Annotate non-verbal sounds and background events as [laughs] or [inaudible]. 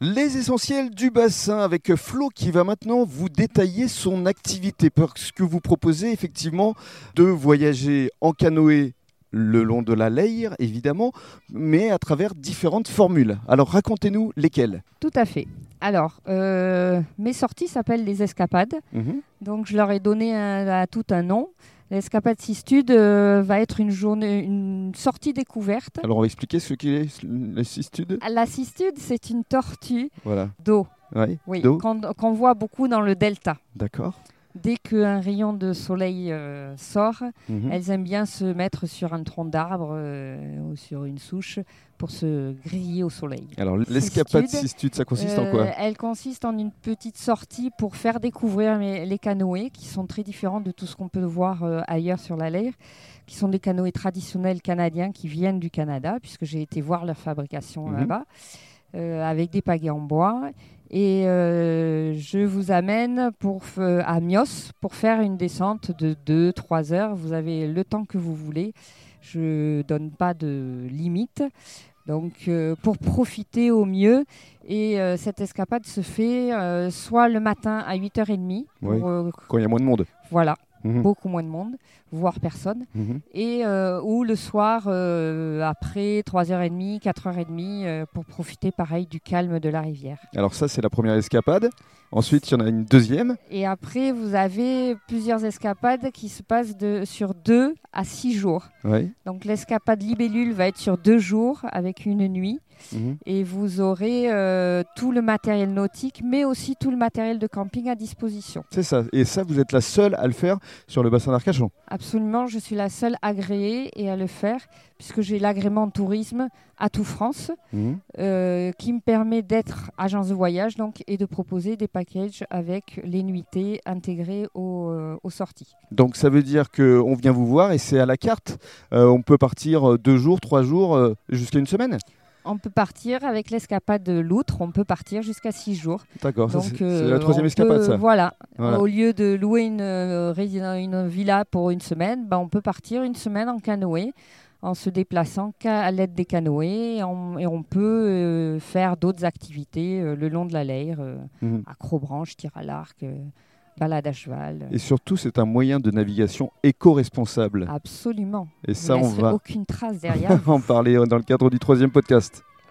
Les essentiels du bassin avec Flo qui va maintenant vous détailler son activité parce que vous proposez effectivement de voyager en canoë le long de la Leyre, évidemment, mais à travers différentes formules. Alors racontez-nous lesquelles. Tout à fait. Alors, euh, mes sorties s'appellent les escapades. Mhm. Donc, je leur ai donné un- à tout un nom. L'escapade Sistude euh, va être une journée, une sortie découverte. Alors on va expliquer ce qu'est le cistude. La Sistude, c'est une tortue Voilà. d'eau. Ouais. Oui, D'eau. qu'on qu'on voit beaucoup dans le delta. D'accord. Dès qu'un rayon de soleil euh, sort, Mhm. elles aiment bien se mettre sur un tronc d'arbre euh, ou sur une souche pour se griller au soleil. Alors l'escapade Cistude. ça consiste en Euh, quoi Elle consiste en une petite sortie pour faire découvrir les, les canoës qui sont très différents de tout ce qu'on peut voir euh, ailleurs sur la Leyre, qui sont des canoës traditionnels canadiens qui viennent du Canada, puisque j'ai été voir leur fabrication Mhm. là-bas, euh, avec des pagaies en bois. Et euh, je vous amène pour, à Mios pour faire une descente de 2-3 heures. Vous avez le temps que vous voulez. Je donne pas de limite. Donc, euh, pour profiter au mieux. Et euh, cette escapade se fait soit le matin à 8h30, pour, Oui. Quand il y a moins de monde. voilà, Mhm. beaucoup moins de monde, voire personne. Mhm. Et euh, ou le soir, euh, après 3h30, 4h30, euh, pour profiter pareil du calme de la rivière. Alors ça c'est la première escapade. Ensuite il y en a une deuxième. Et après, vous avez plusieurs escapades qui se passent de, sur 2 à 6 jours. Donc l'escapade libellule va être sur 2 jours avec une nuit. Mhm. et vous aurez euh, tout le matériel nautique, mais aussi tout le matériel de camping à disposition. C'est ça. Et ça vous êtes la seule à le faire sur le bassin d'Arcachon. Absolument, je suis la seule agréée et à le faire, puisque j'ai l'agrément tourisme à tout France, Mhm. euh, qui me permet d'être agence de voyage donc, et de proposer des avec les nuitées intégrées aux, euh, aux sorties. Donc ça veut dire qu'on vient vous voir et c'est à la carte. Euh, on peut partir euh, deux jours, trois jours, jusqu'à une semaine? On peut partir avec l'escapade de l'outre, on peut partir jusqu'à 6 jours. D'accord. C'est euh, la troisième escapade peut- ça. Voilà. Voilà. Au lieu de louer une villa pour une semaine, ben, on peut partir une semaine en canoë en se déplaçant qu'à l'aide des canoës et on, et on peut euh, faire d'autres activités euh, le long de la Leyre, euh, Mhm. acrobranche, tir à l'arc, euh, balade à cheval. Et surtout c'est un moyen de navigation éco-responsable. Absolument. Et ça on va aucune trace derrière. [laughs] en parler dans le cadre du troisième podcast.